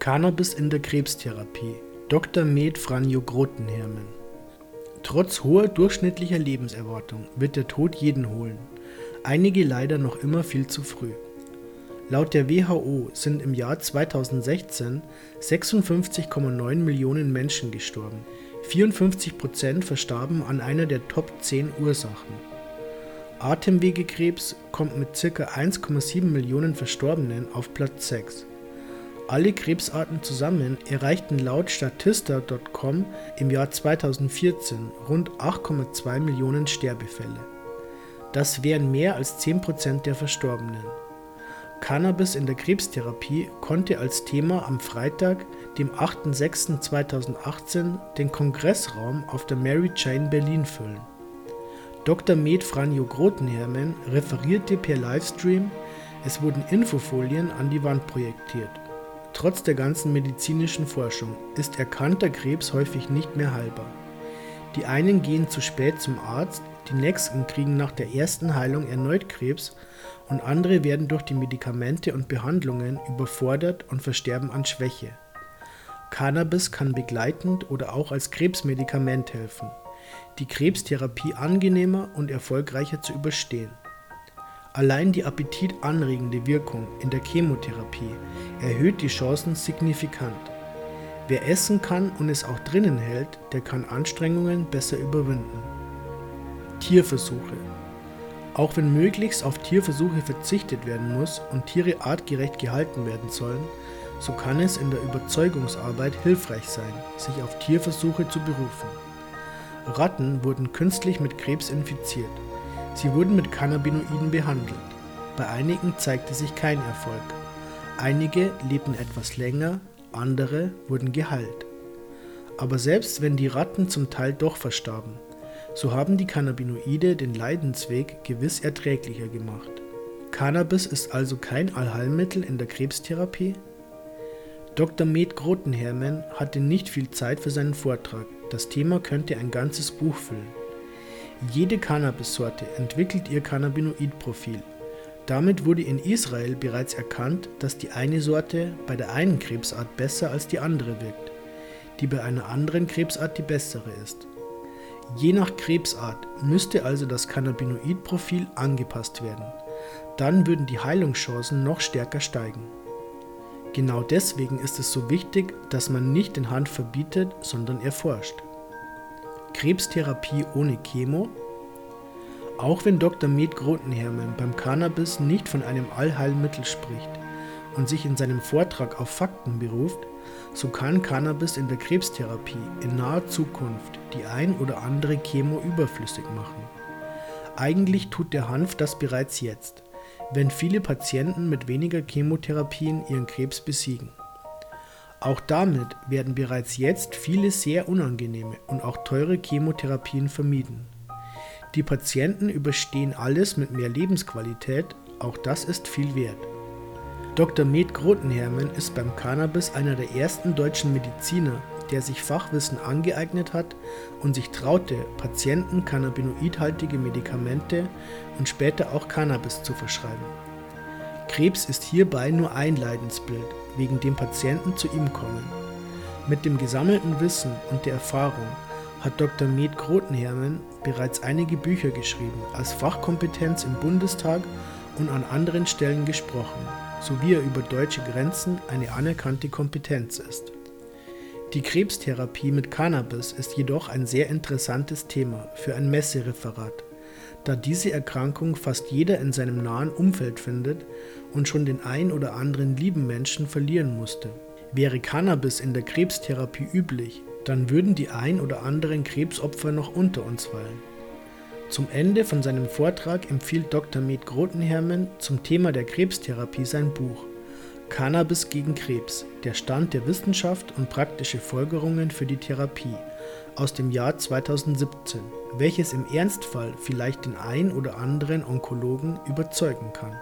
Cannabis in der Krebstherapie. Dr. Med Franjo Grotenhermen. Trotz hoher durchschnittlicher Lebenserwartung wird der Tod jeden holen. Einige leider noch immer viel zu früh. Laut der WHO sind im Jahr 2016 56,9 Millionen Menschen gestorben. 54 Prozent verstarben an einer der Top 10 Ursachen. Atemwegekrebs kommt mit ca. 1,7 Millionen Verstorbenen auf Platz 6. Alle Krebsarten zusammen erreichten laut Statista.com im Jahr 2014 rund 8,2 Millionen Sterbefälle. Das wären mehr als 10 Prozent der Verstorbenen. Cannabis in der Krebstherapie konnte als Thema am Freitag, dem 8.06.2018, den Kongressraum auf der Mary Jane Berlin füllen. Dr. Med Franjo Grotenhermen referierte per Livestream, es wurden Infofolien an die Wand projektiert. Trotz der ganzen medizinischen Forschung ist erkannter Krebs häufig nicht mehr heilbar. Die einen gehen zu spät zum Arzt, die nächsten kriegen nach der ersten Heilung erneut Krebs und andere werden durch die Medikamente und Behandlungen überfordert und versterben an Schwäche. Cannabis kann begleitend oder auch als Krebsmedikament helfen, die Krebstherapie angenehmer und erfolgreicher zu überstehen. Allein die appetitanregende Wirkung in der Chemotherapie erhöht die Chancen signifikant. Wer essen kann und es auch drinnen hält, der kann Anstrengungen besser überwinden. Tierversuche. Auch wenn möglichst auf Tierversuche verzichtet werden muss und Tiere artgerecht gehalten werden sollen, so kann es in der Überzeugungsarbeit hilfreich sein, sich auf Tierversuche zu berufen. Ratten wurden künstlich mit Krebs infiziert. Sie wurden mit Cannabinoiden behandelt. Bei einigen zeigte sich kein Erfolg. Einige lebten etwas länger, andere wurden geheilt. Aber selbst wenn die Ratten zum Teil doch verstarben, so haben die Cannabinoide den Leidensweg gewiss erträglicher gemacht. Cannabis ist also kein Allheilmittel in der Krebstherapie? Dr. Med Grotenhermen hatte nicht viel Zeit für seinen Vortrag. Das Thema könnte ein ganzes Buch füllen. Jede Cannabissorte entwickelt ihr Cannabinoidprofil. Damit wurde in Israel bereits erkannt, dass die eine Sorte bei der einen Krebsart besser als die andere wirkt, die bei einer anderen Krebsart die bessere ist. Je nach Krebsart müsste also das Cannabinoidprofil angepasst werden. Dann würden die Heilungschancen noch stärker steigen. Genau deswegen ist es so wichtig, dass man nicht den Hand verbietet, sondern erforscht. Krebstherapie ohne Chemo? Auch wenn Dr. Med Grotenhermen beim Cannabis nicht von einem Allheilmittel spricht und sich in seinem Vortrag auf Fakten beruft, so kann Cannabis in der Krebstherapie in naher Zukunft die ein oder andere Chemo überflüssig machen. Eigentlich tut der Hanf das bereits jetzt, wenn viele Patienten mit weniger Chemotherapien ihren Krebs besiegen. Auch damit werden bereits jetzt viele sehr unangenehme und auch teure Chemotherapien vermieden. Die Patienten überstehen alles mit mehr Lebensqualität, auch das ist viel wert. Dr. Med Grotenhermen ist beim Cannabis einer der ersten deutschen Mediziner, der sich Fachwissen angeeignet hat und sich traute, Patienten cannabinoidhaltige Medikamente und später auch Cannabis zu verschreiben. Krebs ist hierbei nur ein Leidensbild, wegen dem Patienten zu ihm kommen. Mit dem gesammelten Wissen und der Erfahrung hat Dr. Med Grotenhermen bereits einige Bücher geschrieben, als Fachkompetenz im Bundestag und an anderen Stellen gesprochen, sowie er über deutsche Grenzen eine anerkannte Kompetenz ist. Die Krebstherapie mit Cannabis ist jedoch ein sehr interessantes Thema für ein Messereferat, da diese Erkrankung fast jeder in seinem nahen Umfeld findet und schon den ein oder anderen lieben Menschen verlieren musste. Wäre Cannabis in der Krebstherapie üblich, dann würden die ein oder anderen Krebsopfer noch unter uns weilen. Zum Ende von seinem Vortrag empfiehlt Dr. Med Grotenhermen zum Thema der Krebstherapie sein Buch Cannabis gegen Krebs, der Stand der Wissenschaft und praktische Folgerungen für die Therapie aus dem Jahr 2017, welches im Ernstfall vielleicht den ein oder anderen Onkologen überzeugen kann.